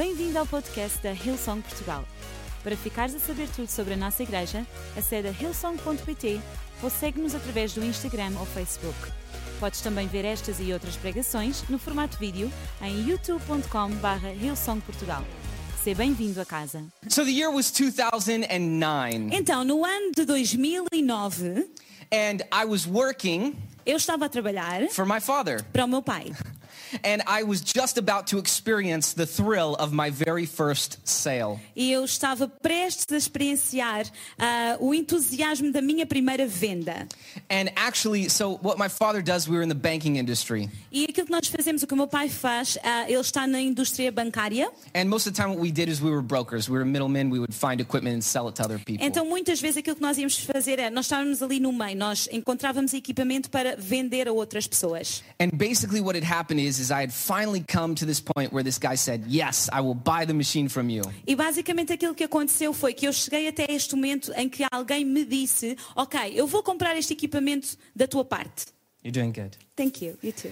Bem-vindo ao podcast da Hillsong Portugal. Para ficares a saber tudo sobre a nossa igreja, acede a hillsong.pt ou segue-nos através do Instagram ou Facebook. Podes também ver estas e outras pregações no formato vídeo em youtube.com.br hillsongportugal. Seja bem-vindo a casa. So the year was 2009, Então, no ano de 2009, and I was working eu estava a trabalhar for my father, para o meu pai. And I was just about to experience the thrill of my very first sale. E eu estava prestes a experienciar ah, o entusiasmo da minha primeira venda. And actually, so what my father does, we were in the banking industry, E aquilo que nós fazemos, o que o meu pai faz, ah, ele está na indústria bancária. and most of the time, what we did is we were brokers. We were middlemen. We would find equipment and sell it to other people. Então, muitas vezes aquilo que nós íamos fazer é, nós estávamos ali no meio, nós encontrávamos equipamento para vender a outras pessoas. And basically, what had happened is, is I had finally come to this point where this guy said, "Yes, I will buy the machine from you." E basicamente aquilo que aconteceu foi que eu cheguei até este momento em que alguém me disse, ok, eu vou comprar este equipamento da tua parte. You're doing good. Thank you, you too.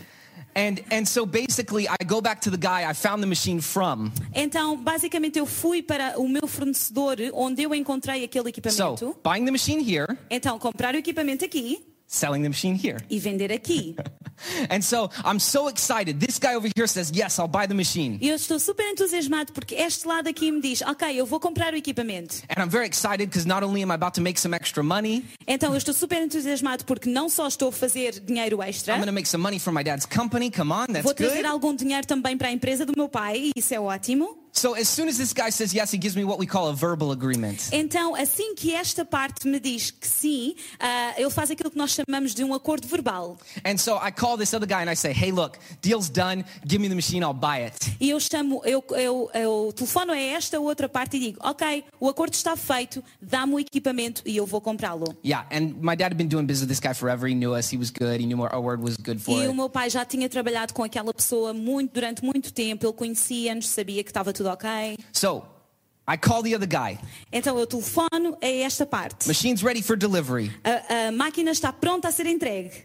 And and so basically, I go back to the guy I found the machine from. Então, basicamente eu fui para o meu fornecedor onde eu encontrei aquele equipamento. So buying the machine here, Então, comprar o equipamento aqui selling the machine here. e vender aqui. And so I'm so excited. This guy over here says, Yes, I'll buy the machine. E eu estou super entusiasmado porque este lado aqui me diz, ok, eu vou comprar o equipamento. And I'm very excited because not only am I about to make some extra money, Então eu estou super entusiasmado porque não só estou a fazer dinheiro extra, I'm going to make some money for my dad's company. Come on, that's vou trazer good. algum dinheiro também para a empresa do meu pai, e isso é ótimo. So as soon as this guy says yes, he gives me what we call a verbal agreement. Então, assim que esta parte me diz que sim, ah, ele faz aquilo que nós chamamos de um acordo verbal. And so I call this other guy and I say, Hey, look, deal's done. Give me the machine, I'll buy it. E eu chamo, eu, eu, eu telefono a esta outra parte e digo, ok, o acordo está feito, dá-me o equipamento e eu vou comprá-lo. Yeah, and my dad had been doing business with this guy forever. He knew us, he was good, he knew our our word was good for E it. o meu pai já tinha trabalhado com aquela pessoa muito, durante muito tempo, ele conhecia-nos, sabia que estava tudo ok. So I call the other guy. Então eu telefono a esta parte. Machine's ready for delivery. A, a máquina está pronta a ser entregue.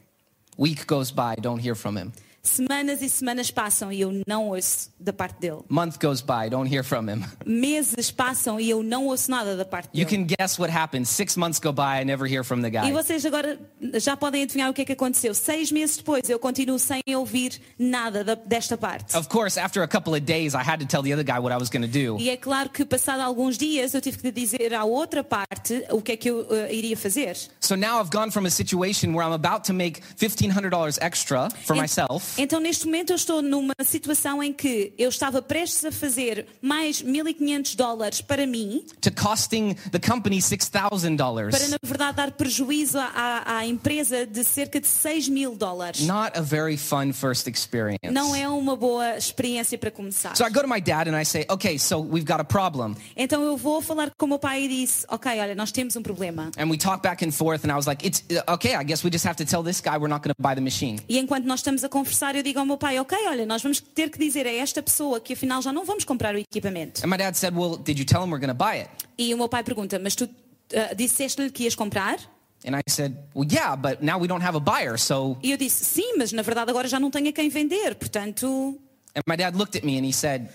Week goes by, don't hear from him. Semanas e semanas passam e eu não ouço da parte dele. Month goes by, don't hear from him. Meses passam e eu não ouço nada da parte You dele. can guess what happened. Six months go by, I never hear from the E guy. vocês agora já podem adivinhar o que é que aconteceu. Seis meses depois eu continuo sem ouvir nada da- desta parte. Of course, after a couple of days, I had to tell the other guy what I was going to do. E é claro que passado alguns dias eu tive que dizer à outra parte o que é que eu eh, iria fazer. So now I've gone from a situation where I'm about to make $1,500 extra for myself Então, neste momento, eu estou numa situação em que eu estava prestes a fazer mais 1.500 dólares para mim, to costing the company para, $6,000. na verdade, dar prejuízo à, à- empresa de cerca de 6 mil dólares. Not a very fun first experience. Não é uma boa experiência para começar. So I go to my dad and I say, okay, so we've got a problem. Então, eu vou falar com o meu pai e disse: Ok, olha, nós temos um problema. And we talk back and forth, and I was like, it's uh, okay, I guess we just have to tell this guy we're not going to buy the machine. E enquanto nós estamos a conversar, eu digo ao meu pai: Ok, olha, nós vamos ter que dizer a esta pessoa que afinal já não vamos comprar o equipamento. And my dad said, well, did you tell him we're going to buy it? E o meu pai pergunta: Mas tu ah, disseste-lhe que ias comprar? And I said, well, yeah, but now we don't have a buyer, so. E eu disse: Sim, mas na verdade agora já não tenho a quem vender, portanto. And my dad looked at me and he said,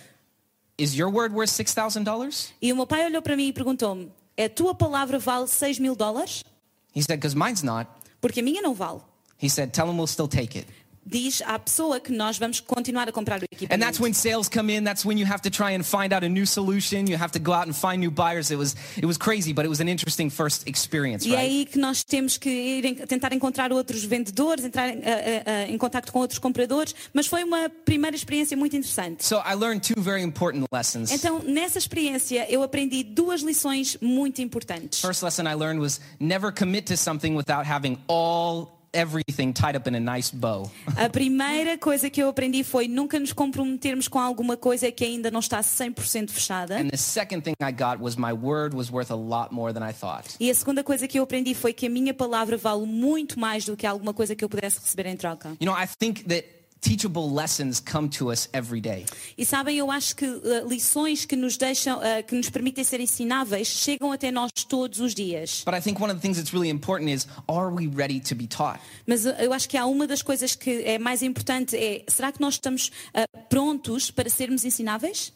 is your word worth $6,000? E o meu pai olhou para mim e perguntou-me: A tua palavra vale 6 mil dólares? He said, because mine's not. Porque a minha não vale. He said, tell him we'll still take it. Diz à pessoa que nós vamos continuar a comprar o And that's equipamento. when sales come in. That's when you have to try and find out a new solution. You have to go out and find new buyers. It was, it was crazy, but it was an interesting first experience, E é right? aí que nós temos que ir tentar encontrar outros vendedores, entrar em, eh, eh, em contato com outros compradores, mas foi uma primeira experiência muito interessante. So I learned two very important lessons. Então, nessa experiência, eu aprendi duas lições muito importantes. First lesson I learned was never commit to something without having all everything tied up in a nice bow. A primeira coisa que eu aprendi foi nunca nos comprometermos com alguma coisa que ainda não está 100% fechada. And the second thing I got was my word was worth a lot more than I thought. E a segunda coisa que eu aprendi foi que a minha palavra vale muito mais do que alguma coisa que eu pudesse receber em troca. You know, I think that teachable lessons come to us every day. E sabem, eu acho que eh, lições que nos deixam, eh, que nos permitem ser ensináveis, chegam até nós todos os dias. But I think one of the things that's really important is are we ready to be taught? Mas eh, eu acho que há uma das coisas que é mais importante é, será que nós estamos prontos para sermos ensináveis?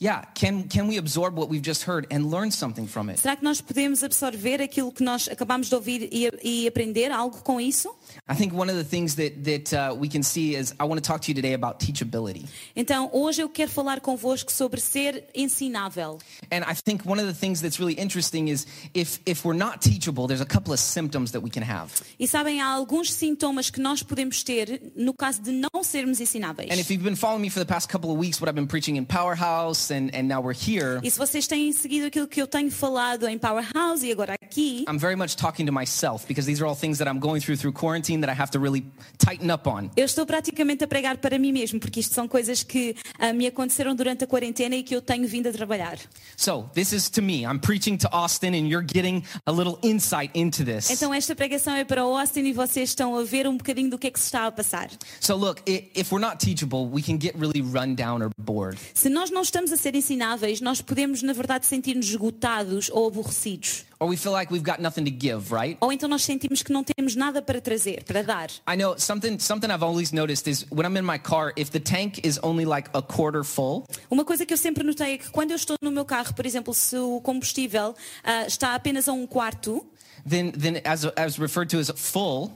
Yeah, can, can we absorb what we've just heard and learn something from it? Será que nós podemos absorver aquilo que nós acabamos de ouvir e, e aprender algo com isso? I think one of the things that, that uh, we can see is I want to talk to you today about teachability. Então, hoje eu quero falar convosco sobre ser ensinável. And I think one of the things that's really interesting is if, if we're not teachable, there's a couple of symptoms that we can have. E sabem, há alguns sintomas que nós podemos ter no caso de não sermos ensináveis. And if you've been following me for the past couple of weeks, what I've been preaching in Powerhouse and, and now we're here, E se vocês têm seguido aquilo que eu tenho falado em Powerhouse e agora aqui, I'm very much talking to myself because these are all things that I'm going through through quarantine that I have to really tighten up on. eu estou praticamente a pregar para mim mesmo, porque isto são coisas que ah, me aconteceram durante a quarentena e que eu tenho vindo a trabalhar. So this is to me. I'm preaching to Austin and you're getting a little insight into this. Então esta pregação é para o Austin e vocês estão a ver um bocadinho do que é que se está a passar. So look, i- if we're not teachable, we can get really run down or bored. Se nós não estamos a ser ensináveis, nós podemos, na verdade, sentir-nos esgotados ou aborrecidos. Or we feel like we've got nothing to give, right? Ou então nós sentimos que não temos nada para trazer, para dar. I know something something I've always noticed is when I'm in my car, if the tank is only like a quarter full, Uma coisa que eu sempre notei é que quando eu estou no meu carro, por exemplo, se o combustível ah, está apenas a um quarto, then then as as referred to as full,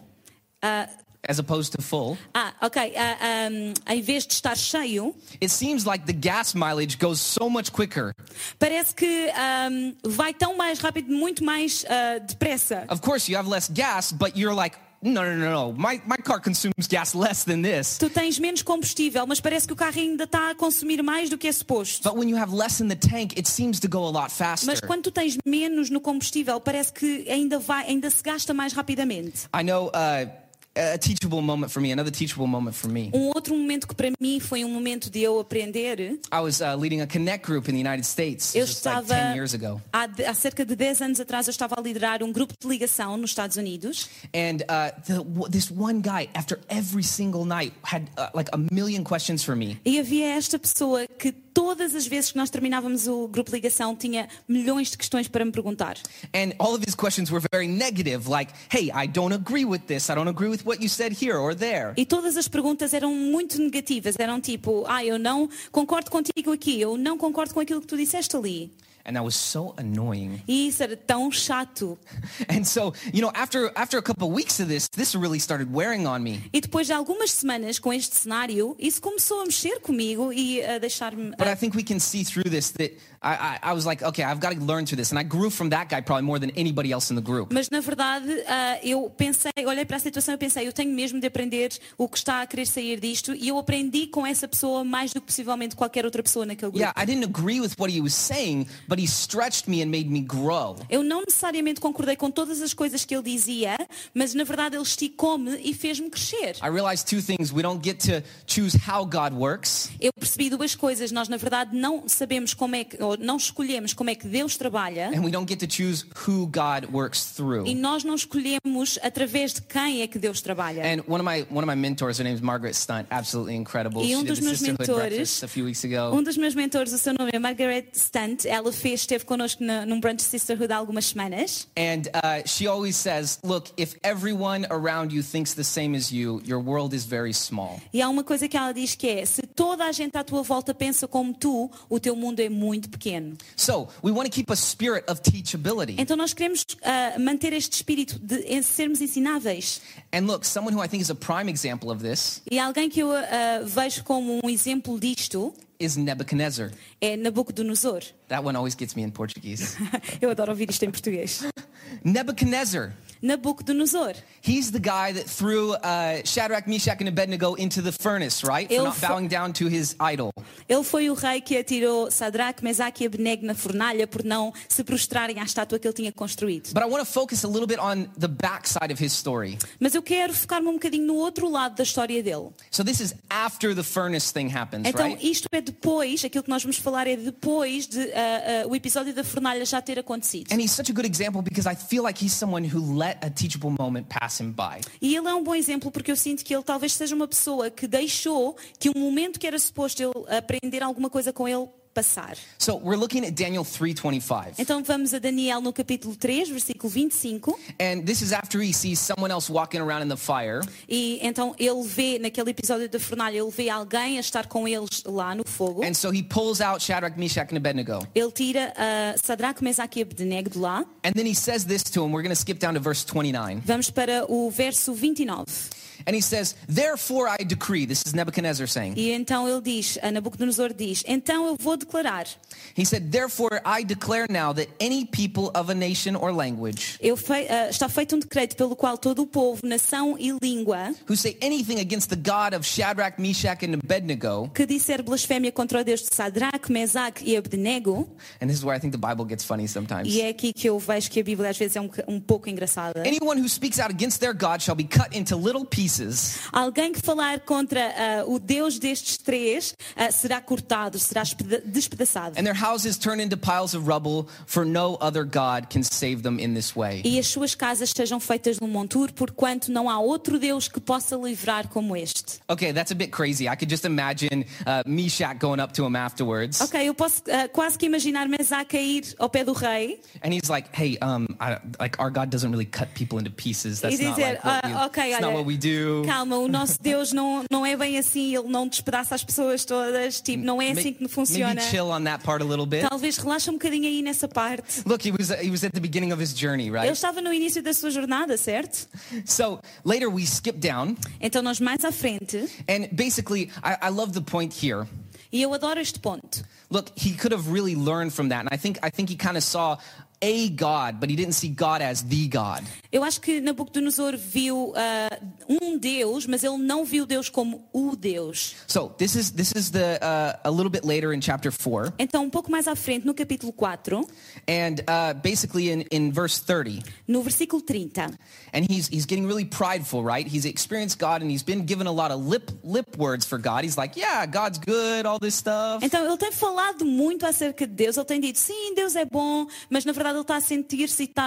as opposed to full, ah, ok, ah, ah, em vez de estar cheio, it seems like the gas mileage goes so much quicker. parece que ah, vai tão mais rápido, muito mais ah, depressa. Of course, you have less gas, but you're like, no, no, no, no. My my car consumes gas less than this. Tu tens menos combustível, mas parece que o carro ainda está a consumir mais do que é suposto. But when you have less in the tank, it seems to go a lot faster. Mas quando tu tens menos no combustível, parece que ainda vai, ainda se gasta mais rapidamente. I know uh, a teachable moment for me, another teachable moment for me. Um outro momento que para mim foi um momento de eu aprender, I was uh, leading a connect group in the United States eu just like estava 10 years ago. há, há cerca de 10 anos atrás eu estava a liderar um grupo de ligação nos Estados Unidos And uh, the, this one guy, after every single night, had uh, like a million questions for me. e havia esta pessoa que todas as vezes que nós terminávamos o grupo de ligação tinha milhões de questões para me perguntar. And all of his questions were very negative, like, hey, I don't agree with this. I don't agree with what you said here or there. E todas as perguntas eram muito negativas, eram tipo, ah, eu não concordo contigo aqui, eu não concordo com aquilo que tu disseste ali. And that was so annoying. E isso era tão chato. And so, you know, after, after a couple of weeks of this, this really started wearing on me. E depois de algumas semanas com este cenário, isso começou a mexer comigo e a deixar-me. But I think we can see through this that I, I, I was like, okay, I've got to learn through this. And I grew from that guy probably more than anybody else in the group. Mas na verdade, ah, eu pensei, olhei para a situação e pensei, eu tenho mesmo de aprender o que está a querer sair disto e eu aprendi com essa pessoa mais do que possivelmente qualquer outra pessoa naquele grupo. Yeah, I didn't agree with what he was saying, but he stretched me and made me grow. Eu não necessariamente concordei com todas as coisas que ele dizia, mas na verdade ele esticou-me e fez-me crescer. I realized two things. We don't get to choose how God works, Eu percebi duas coisas. Nós, na verdade, não sabemos como é que, ou não escolhemos como é que Deus trabalha and we don't get to choose who God works through. e nós não escolhemos através de quem é que Deus trabalha. And one of my one of my mentors, her name is Margaret Stunt, absolutely incredible. E She um did dos meus sisterhood mentores- a few weeks ago. Um dos meus mentores, o seu nome é Margaret Stunt. Ela fez, esteve connosco na, num brunch sisterhood há algumas semanas. And uh, she always says, "Look, if everyone around you thinks the same as you, your world is very small." E há uma coisa que ela diz que é: se toda a gente à tua volta pensa como tu, o teu mundo é muito pequeno. So we want to keep a spirit of teachability. Então nós queremos ah, manter este espírito de sermos ensináveis. And look, someone who I think is a prime example of this E alguém que eu ah, vejo como um exemplo disto is Nebuchadnezzar. é Nabucodonosor. That one always gets me in Portuguese. Eu adoro ouvir isto em português. Nebuchadnezzar. Nabucodonosor. He's the guy that threw uh, Shadrach, Meshach, and Abednego into the furnace, right? For Ele not bowing down to his idol. Ele foi o rei que atirou Sadraque, Mesaque e Abednego na fornalha por não se prostrarem à estátua que ele tinha construído. But I want to focus a little bit on the backside of his story. Mas eu quero focar-me um bocadinho no outro lado da história dele. So this is after the furnace thing happens, Então, right? isto é depois, aquilo que nós vamos falar é depois de ah, ah, o episódio da fornalha já ter acontecido. And he's such a good example because I feel like he's someone who let a teachable moment pass him by. E ele é um bom exemplo porque eu sinto que ele talvez seja uma pessoa que deixou que um momento que era suposto ele aprender alguma coisa com ele passar. So we're looking at Daniel 3:25. Então vamos a Daniel no capítulo 3, versículo 25. And this is after he sees someone else walking around in the fire. E então ele vê, naquele episódio da fornalha, ele vê alguém a estar com eles lá no fogo. And so he pulls out Shadrach, Meshach, and Abednego. Ele tira uh, Sadraque, Mesaque e Abednego de lá. And then he says this to him. We're going to skip down to verse 29. Vamos para o verso 29. And he says, Therefore I decree, this is Nebuchadnezzar saying, E então ele diz, Nabucodonosor diz, então eu vou declarar, He said, Therefore I declare now that any people of a nation or language eu fei- ah, está feito um decreto pelo qual todo o povo, nação e língua who say anything against the God of Shadrach, Meshach, and Abednego, que disser blasfémia contra o Deus de Sadraque, Mesaque e Abednego, and this is where I think the Bible gets funny sometimes. e é aqui que eu vejo que a Bíblia às vezes é um, um pouco engraçada. Anyone who speaks out against their God shall be cut into little pieces, Alguém que falar contra ah, o Deus destes três ah, será cortado, será espeda- despedaçado. and their houses turned into piles of rubble, for no other God can save them in this way. E as suas casas sejam feitas num monturo, porquanto não há outro Deus que possa livrar como este. Okay, that's a bit crazy. I could just imagine uh, Meshach going up to him afterwards, Ok, eu posso ah, quase que imaginar Mesaque a ir ao pé do rei and he's like, "Hey, um, I, like our God doesn't really cut people into pieces. That's not dizer, like what we, "Ah, ok, it's not olha, what we do." Calma, o nosso Deus não, não é bem assim, ele não despedaça as pessoas todas, tipo, não é assim que funciona. Maybe chill on that part a little bit. Talvez relaxa um bocadinho aí nessa parte. Look, he was he was at the beginning of his journey, Ele right? estava no início da sua jornada, certo? So later we skip down, Então nós mais à frente, and basically, I, I love the point here. e eu adoro este ponto. Look, he could have really learned from that, and I think I think he kind of saw a God, but he didn't see God as the God. Eu acho que Nabucodonosor viu ah, um Deus, mas ele não viu Deus como o Deus. So this is this is the uh, a little bit later in chapter four, Então, um pouco mais à frente, no capítulo 4, and uh, basically in, in verse thirty, no versículo 30, and he's he's getting really prideful, right? He's experienced God, and he's been given a lot of lip lip words for God. He's like, yeah, God's good, all this stuff. Então ele tem falado muito acerca de Deus, ele tem dito sim, Deus é bom, mas na verdade ele está a sentir-se e está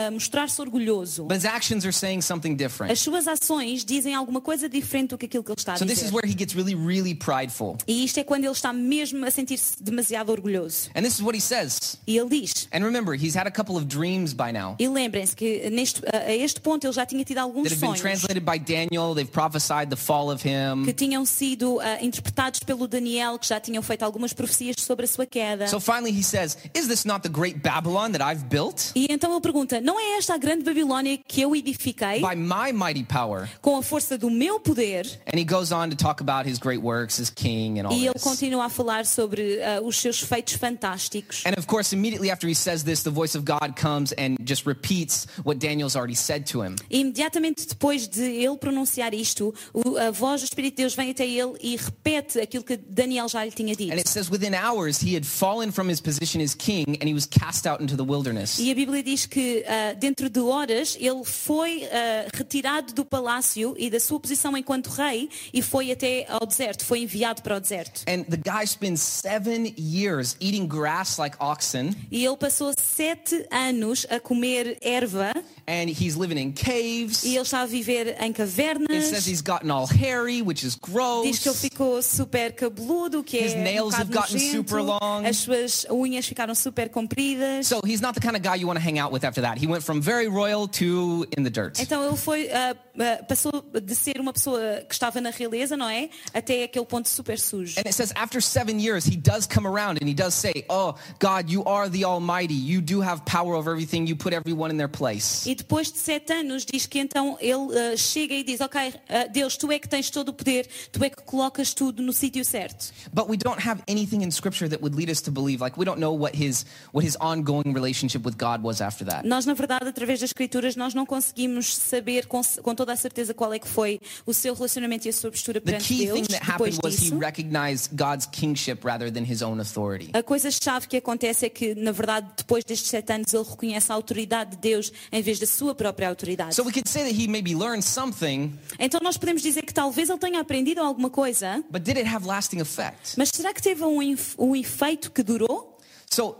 a, a mostrar-se orgulhoso. But his actions are saying something different. As suas ações dizem alguma coisa diferente do que aquilo que ele está a So this is dizer. where he gets really, really prideful. E isto é quando ele está mesmo a sentir-se demasiado orgulhoso. And this is what he says. E ele diz, And remember, he's had a couple of dreams by now e lembrem-se que neste, a este ponto ele já tinha tido alguns sonhos translated by Daniel. They've prophesied the fall of que him. tinham sido ah, interpretados pelo Daniel, que já tinham feito algumas profecias sobre a sua queda. So finally he says, Is this not the great Babylon that I've built? E então ele pergunta: Não é esta a grande Babilónia que eu edifiquei By my mighty power. com a força do meu poder? And he goes on to talk about his great works as king and all E ele this. continua a falar sobre ah, os seus feitos fantásticos. And of course, immediately after he says this, the voice of God comes and just repeats what Daniel's already said to him. E imediatamente depois de ele pronunciar isto, a voz do Espírito de Deus vem até ele e repete aquilo que Daniel já lhe tinha dito. And it says within hours he had fallen from his position as king and he was cast out into the wilderness. E a Bíblia diz que ah, dentro de horas ele foi ah, retirado do palácio e da sua posição enquanto rei e foi até ao deserto, foi enviado para o deserto. And the guy spends seven years eating grass like oxen, E ele passou sete anos a comer erva and he's living in caves. e ele está a viver em It says cavernas. he's gotten all hairy, which is Diz que ele gross. ficou super cabeludo, que His é um nails have gotten nojento. super long. As suas unhas ficaram super compridas. So he's not the kind of guy you want to hang out with after that. He went from very royal to in the dirt. Então ele foi, ah, passou de ser uma pessoa que estava na realeza, não é? Até aquele ponto super sujo. And it says after seven years, he does come around and he does say, Oh, God, you are the Almighty. You do have power over everything. You put everyone in their place. E depois de sete anos diz que então ele ah, chega e diz, ok, ah, Deus, tu é que tens todo o poder, tu é que colocas tudo no sítio certo. But we don't have anything in Scripture that would lead us to believe. Like we don't know what his what his ongoing relationship with God was after that. Nós, na verdade, através das escrituras, nós não conseguimos saber com, com toda a certeza qual é que foi o seu relacionamento e a sua postura The perante key Deus thing that depois happened was he disso. recognized God's kingship rather than his own authority. A coisa-chave que acontece é que, na verdade, depois destes sete anos, ele reconhece a autoridade de Deus em vez da sua própria autoridade. So we could say that he maybe learned something, Então nós podemos dizer que talvez ele tenha aprendido alguma coisa, but did it have lasting effect? mas será que teve um, um efeito que durou? So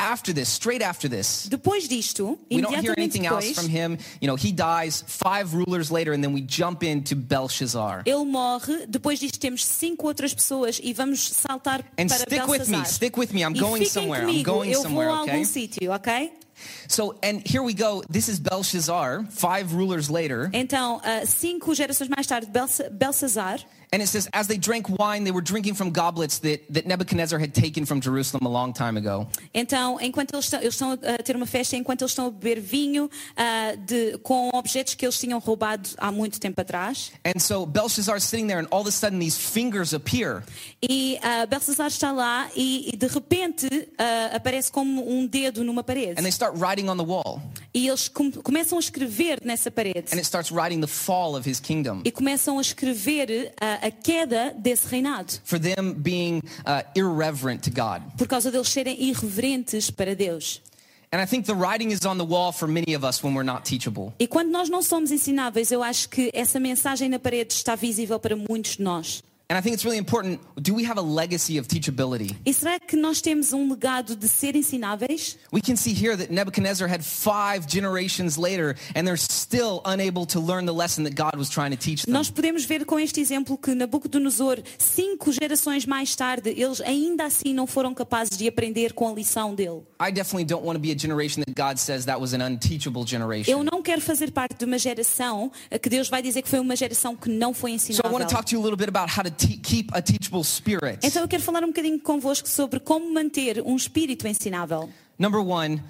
after this, straight after this, Depois disto, we don't hear anything else depois, from him. You know, he dies five rulers later, and then we jump into Belshazzar. ele morre. Depois disto temos cinco outras pessoas e vamos saltar And para stick with me, stick with me. I'm e going somewhere. I'm comigo, going eu somewhere, okay? algum sítio, ok? So, and here we go. This is Belshazzar, five rulers later. Então, ah, cinco gerações mais tarde, Belsazar, And it says, as they drank wine, they were drinking from goblets that, that Nebuchadnezzar had taken from Jerusalem a long time ago. Então, enquanto eles estão, eles estão a ter uma festa, enquanto eles estão a beber vinho ah, de- com objetos que eles tinham roubado há muito tempo atrás. And so Belshazzar's sitting there, and all of a sudden these fingers appear. E uh, Belsazar está lá e, e de repente ah, aparece como um dedo numa parede. And they start writing on the wall. E eles com- começam a escrever nessa parede. And it starts writing the fall of his kingdom. E começam a escrever ah, a queda desse reinado. For them being uh, irreverent to God. Por causa deles serem irreverentes para Deus. And I think the writing is on the wall for many of us when we're not teachable. E quando nós não somos ensináveis, eu acho que essa mensagem na parede está visível para muitos de nós. And I think it's really important. Do we have a legacy of teachability? E será que nós temos um legado de ser ensináveis? We can see here that Nebuchadnezzar had five generations later, and they're still unable to learn the lesson that God was trying to teach them. Nós podemos ver com este exemplo que Nabucodonosor, cinco gerações mais tarde, eles ainda assim não foram capazes de aprender com a lição dele. I definitely don't want to be a generation that God says that was an unteachable generation. Eu não quero fazer parte de uma geração eh, que Deus vai dizer que foi uma geração que não foi So I want to ensinável. talk to you a little bit about how to keep a teachable spirit. Então eu quero falar um bocadinho convosco sobre como manter um espírito ensinável. Number one,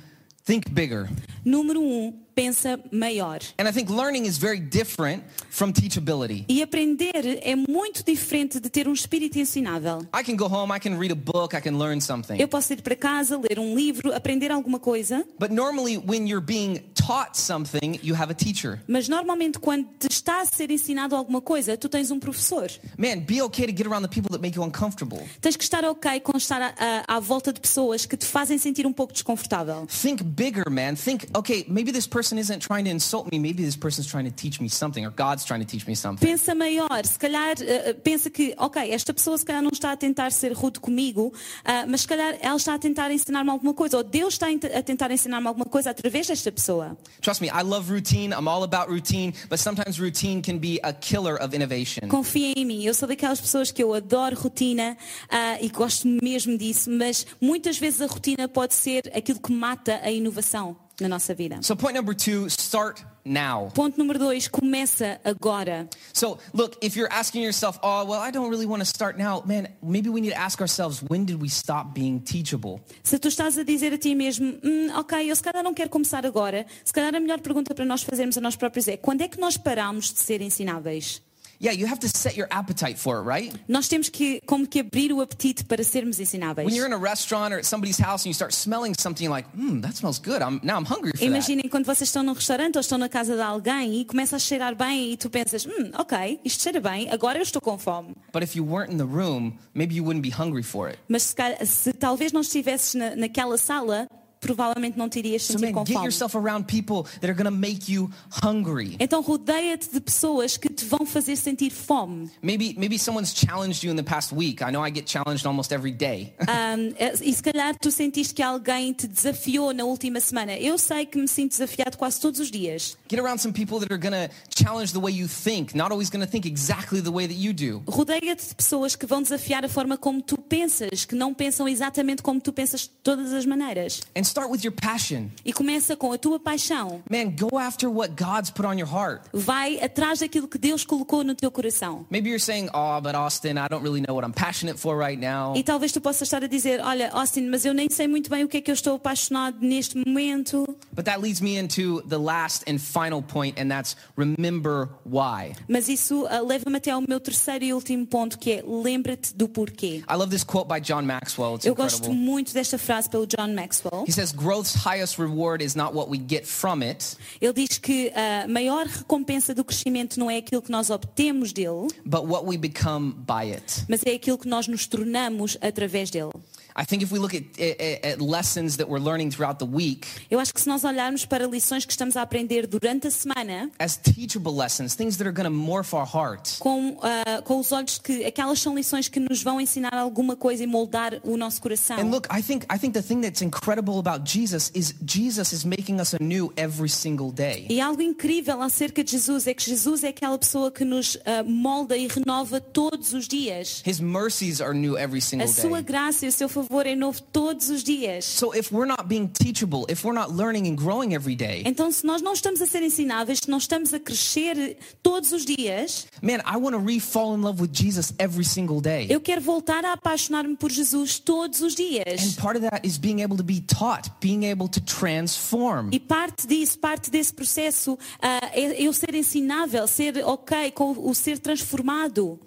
think bigger. Número um, pensa maior. And I think learning is very different from teachability. E aprender é muito diferente de ter um espírito ensinável. I can go home, I can read a book, I can learn something. Eu posso ir para casa, ler um livro, aprender alguma coisa, But normally, when you're being taught something, you have a teacher. mas normalmente quando te está a ser ensinado alguma coisa, tu tens um professor. Man, be okay to get around the people that make you uncomfortable. Tens que estar ok com estar a- a- à volta de pessoas que te fazem sentir um pouco desconfortável. Think bigger, man. Think, okay, maybe this person isn't trying to insult me. Maybe this person's trying to teach me something, or God's trying to teach me something. Pensa maior, se calhar eh, eh, pensa que, ok, esta pessoa se calhar não está a tentar ser rude comigo, ah, mas se calhar ela está a tentar ensinar-me alguma coisa, ou Deus está a ent- a tentar ensinar-me alguma coisa através desta pessoa. Trust me, I love routine. I'm all about routine, but sometimes routine can be a killer of innovation. Confia em mim, eu sou daquelas pessoas que eu adoro rotina ah, e gosto mesmo disso, mas muitas vezes a rotina pode ser aquilo que mata a inovação na nossa vida. So, point number two start now. Ponto número dois, começa agora. So, look, if you're asking yourself, oh, well, I don't really want to start now, man, maybe we need to ask ourselves, when did we stop being teachable? Se tu estás a dizer a ti mesmo, "Hum, ok, eu se calhar não quero começar agora, se calhar a melhor pergunta para nós fazermos a nós próprios é, quando é que nós paramos de ser ensináveis? Yeah, you have to set your appetite for it, right? Nós temos que, como que abrir o apetite para sermos ensináveis. When you're in a restaurant or at somebody's house and you start smelling something like, hmm, that smells good. I'm, now I'm hungry for that. Imaginem quando vocês estão num restaurante ou estão na casa de alguém e começa a cheirar bem e tu pensas, hum, ok, isto cheira bem, agora eu estou com fome. But if you weren't in the room, maybe you wouldn't be hungry for it. Mas se, se talvez não estivesses na, naquela sala, provavelmente não te irias So, sentir man, com get fome. yourself around people that are going to make you hungry. Então rodeia-te de pessoas que te vão fazer sentir fome. Maybe, maybe someone's challenged you in the past week. I know I get challenged almost every day. Um, e se calhar tu sentiste que alguém te desafiou na última semana. Eu sei que me sinto desafiado quase todos os dias. Get around some people that are going to challenge the way you think, not always going to think exactly the way that you do. Rodeia-te de pessoas que vão desafiar a forma como tu pensas, que não pensam exatamente como tu pensas de todas as maneiras. And start with your passion. E começa com a tua paixão. Man, go after what God's put on your heart. Vai atrás daquilo que Deus colocou no teu coração. Maybe you're saying, oh, but Austin, I don't really know what I'm passionate for right now. E talvez tu possas estar a dizer, olha, Austin, mas eu nem sei muito bem o que é que eu estou apaixonado neste momento. But that leads me into the last and final point, and that's remember why. Mas isso ah, leva-me até ao meu terceiro e último ponto, que é lembra-te do porquê. I love this quote by John Maxwell. It's Eu gosto incredible. muito desta frase pelo John Maxwell. He says, growth's highest reward is not what we get from it, Ele diz que a maior recompensa do crescimento não é aquilo que nós obtemos dele, but what we become by it. mas é aquilo que nós nos tornamos através dele. I think if we look at, at, at lessons that we're learning throughout the week Eu acho que se nós olharmos para lições que estamos a aprender durante a semana, as teachable lessons, things that are going to morph our heart, com, ah, com os olhos que aquelas são lições que nos vão ensinar alguma coisa e moldar o nosso coração. And look, I think I think the thing that's incredible about Jesus is Jesus is making us anew every single day. E algo incrível acerca de Jesus é que Jesus é aquela pessoa que nos ah, molda e renova todos os dias. His mercies are new every A single sua day. graça e o seu favor é novo todos os dias. So if we're not being teachable, if we're not learning and growing every day, Então, se nós não estamos a ser ensináveis, se não estamos a crescer todos os dias, man, I want to re-fall in love with Jesus every single day. eu quero voltar a apaixonar-me por Jesus todos os dias. And part of that is being able to be taught, being able to transform. E parte disso, parte desse processo, ah, é eu ser ensinável, ser ok com o ser transformado.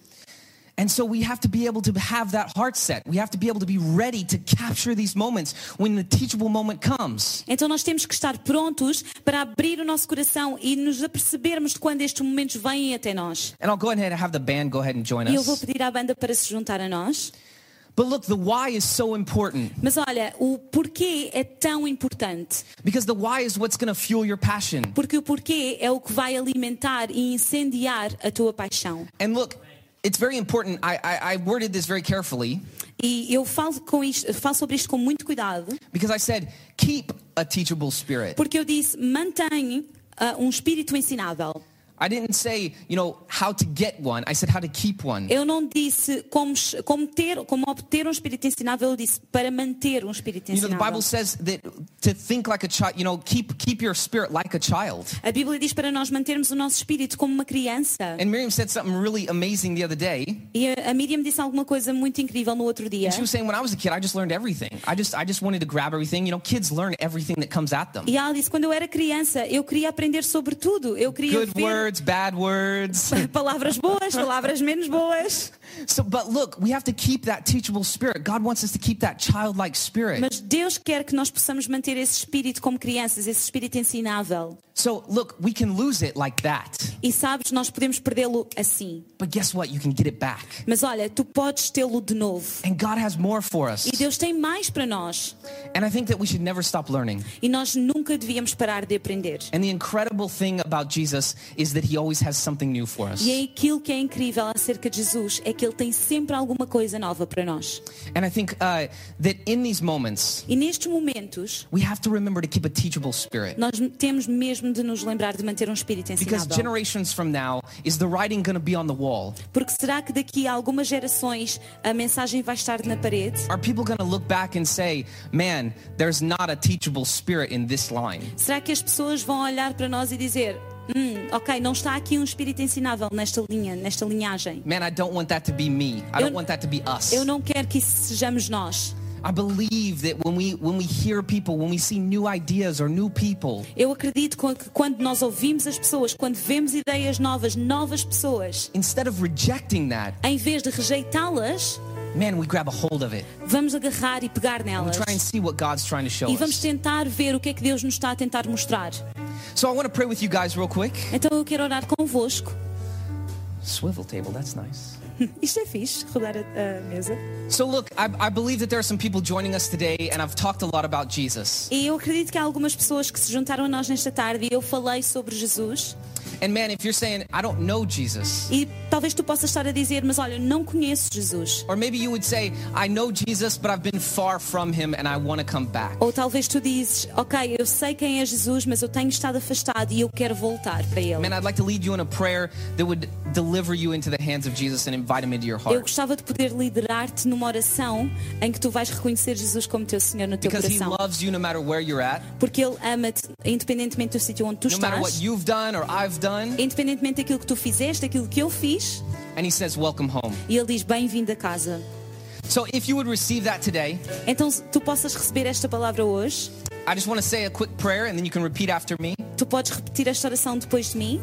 And so we have to be able to have that heart set. We have to be able to be ready to capture these moments when the teachable moment comes. Então nós temos que estar prontos para abrir o nosso coração e nos apercebermos de quando estes momentos vêm até nós. And I'll go ahead and have the band go ahead and join E eu vou us. pedir à banda para se juntar a nós. But look, the why is so important Mas olha, o porquê é tão importante. because the why is what's going to fuel your passion. Porque o porquê é o que vai alimentar e incendiar a tua paixão. And look, it's very important. I, I, I worded this very carefully E eu falo, com isto, falo sobre isto com muito cuidado, because I said, keep a teachable spirit. porque eu disse, mantém ah, um espírito ensinável. I didn't say, you know, how to get one. I said how to keep one. Eu não disse como, como, ter, como obter um espírito ensinável, eu disse para manter um espírito You know, the ensinável. Bible says that to think like a child, you know, keep keep your spirit like a child. A Bíblia diz para nós mantermos o nosso espírito como uma criança. And Miriam said something really amazing the other day. E a Miriam disse alguma coisa muito incrível no outro dia. She was saying, when I was a kid, I just learned everything. I just I just wanted to grab everything. You know, kids learn everything that comes at them. E ela disse, quando eu era criança, eu queria aprender sobre tudo. Eu queria Good ver words, bad words. palavras boas, palavras menos boas. So, but look, we have to keep that teachable spirit. God wants us to keep that childlike spirit. Mas Deus quer que nós possamos manter esse espírito como crianças, esse espírito ensinável. So, look, we can lose it like that. E sabes, nós podemos perdê-lo assim. But guess what? You can get it back. Mas olha, tu podes tê-lo de novo. And God has more for us. E Deus tem mais para nós. And I think that we should never stop learning. E nós nunca devíamos parar de aprender. And the incredible thing about Jesus is that he always has something new for us. E é aquilo que é incrível acerca de Jesus é que Ele tem sempre alguma coisa nova para nós. And I think uh, that in these moments, E nestes momentos, we have to remember to keep a teachable spirit. nós temos mesmo de nos lembrar de manter um espírito Because ensinável. generations from now, is the writing going to be on the wall? Porque será que daqui a algumas gerações a mensagem vai estar na parede? Are people going to look back and say, man, there's not a teachable spirit in this line? Será que as pessoas vão olhar para nós e dizer: Hum, ok, não está aqui um espírito ensinável nesta linha, nesta linhagem. Man, I don't want that to be me. I Eu- don't want that to be us. Eu não quero que isso sejamos nós. I believe that when we when we hear people, when we see new ideas or new people, Eu acredito que quando nós ouvimos as pessoas, quando vemos ideias novas, novas pessoas, instead of rejecting that, em vez de rejeitá-las, man, we grab a hold of it. vamos agarrar e pegar We nelas. try and see what God's trying to show E vamos tentar ver o que é que Deus nos está a tentar mostrar. So I want to pray with you guys real quick. Então eu quero orar convosco. Swivel table, that's nice. Isto é fixe, rodar a, a mesa. So look, I, I believe that there are some people joining us today, and I've talked a lot about Jesus. E eu acredito que há algumas pessoas que se juntaram a nós nesta tarde e eu falei sobre Jesus. And man, if you're saying, I don't know Jesus, E talvez tu possas estar a dizer, mas olha, não conheço Jesus. or maybe you would say, I know Jesus, but I've been far from him and I want to come back. Ou talvez tu dizes, ok, eu sei quem é Jesus, mas eu tenho estado afastado e eu quero voltar para Ele. Man, I'd like to lead you in a prayer that would deliver you into the hands of Jesus and invite him into your Eu heart. gostava de poder liderar-te numa oração em que tu vais reconhecer Jesus como teu Senhor no teu Because he coração. loves you no matter where you're at, Porque Ele ama-te independentemente do sítio onde tu no matter what estás, you've done or I've done, independentemente daquilo que tu fizeste, daquilo que eu fiz, and he says, Welcome home. e Ele diz, bem-vindo a casa. So if you would receive that today, Então, se tu possas receber esta palavra hoje, I just want to say a quick prayer and then you can repeat after me. tu podes repetir esta oração depois de mim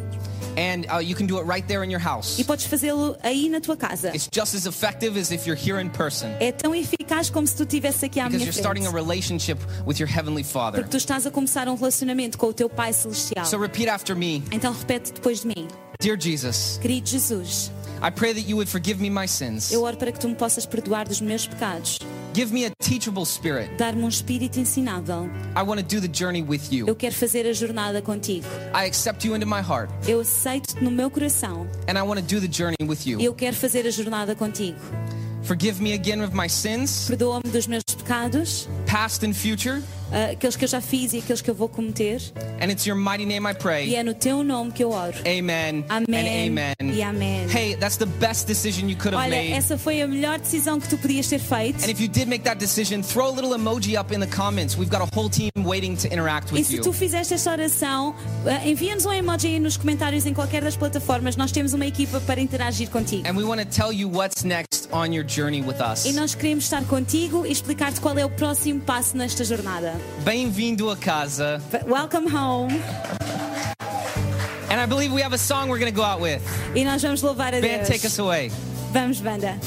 And uh, you can do it right there in your house. e podes fazê-lo aí na tua casa. It's just as effective as if you're here in person É tão eficaz como se tu estivesse aqui à because minha you're starting a frente. relationship with your Heavenly Father. Porque tu estás a começar um relacionamento com o teu Pai Celestial. So repeat after me Então repete depois de mim. Dear Jesus, Querido Jesus, I pray that you would forgive me my sins. eu oro para que tu me possas perdoar dos meus pecados. Give me a teachable spirit. dar-me um espírito ensinável. I want to do the journey with Eu you. quero fazer a jornada contigo. I accept you into my heart, Eu aceito-te no meu coração. and I want to do the journey with you. Eu quero fazer a jornada contigo. Forgive me again of my sins, Perdoa-me dos meus pecados, past and future, ah, aqueles que eu já fiz e aqueles que eu vou cometer. and it's your mighty name I E pray. é no teu nome que eu oro. Amen Amém amen. e amém. Hey, that's the best decision you could have Olha, made. essa foi a melhor decisão que tu podias ter feito. And if you did make that decision, throw a little emoji up in the comments. We've got a whole team waiting to interact E with se you. tu fizeste esta oração, ah, envia-nos um emoji aí nos comentários em qualquer das plataformas. Nós temos uma equipa para interagir contigo. And we want to tell you what's next on your journey with us. E nós queremos estar contigo e explicar-te qual é o próximo passo nesta jornada. Bem-vindo a casa. But welcome home. And I believe we have a song we're going to go out with. E nós vamos louvar a Band, Deus. take us away. Vamos, banda.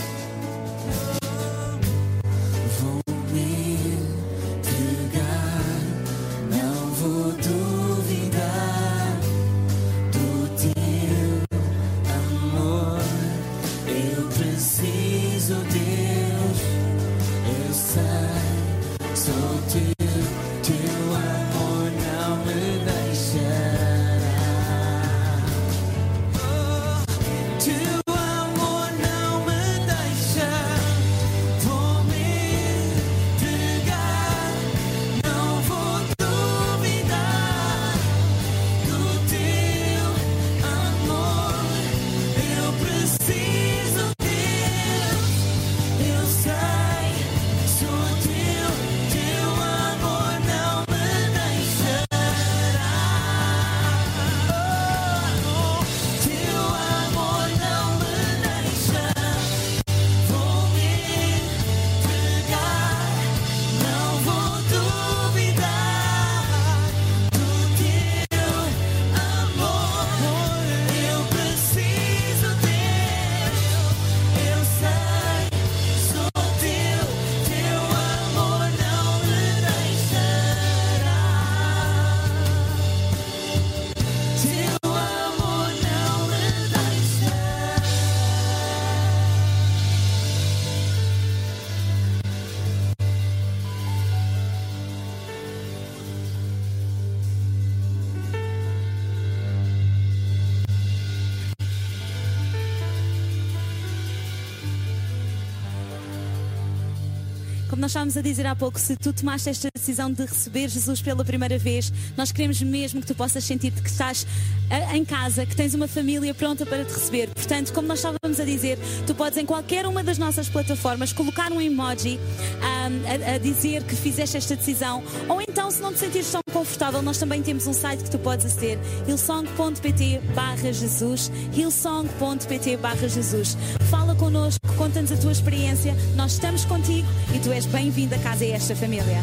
Nós estávamos a dizer há pouco, se tu tomaste esta decisão de receber Jesus pela primeira vez, nós queremos mesmo que tu possas sentir que estás ah, em casa, que tens uma família pronta para te receber. Portanto, como nós estávamos a dizer, tu podes em qualquer uma das nossas plataformas colocar um emoji ah, a, a dizer que fizeste esta decisão. Ou então, se não te sentires tão confortável, nós também temos um site que tu podes aceder, hillsong.pt barra Jesus, hillsong.pt barra Jesus. Fala connosco, conta-nos a tua experiência, nós estamos contigo e tu és bem-vindo a casa e a esta família.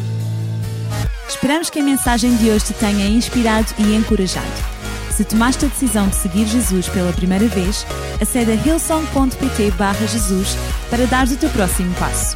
Esperamos que a mensagem de hoje te tenha inspirado e encorajado. Se tomaste a decisão de seguir Jesus pela primeira vez, acede a hillsong.pt barra Jesus para dar o teu próximo passo.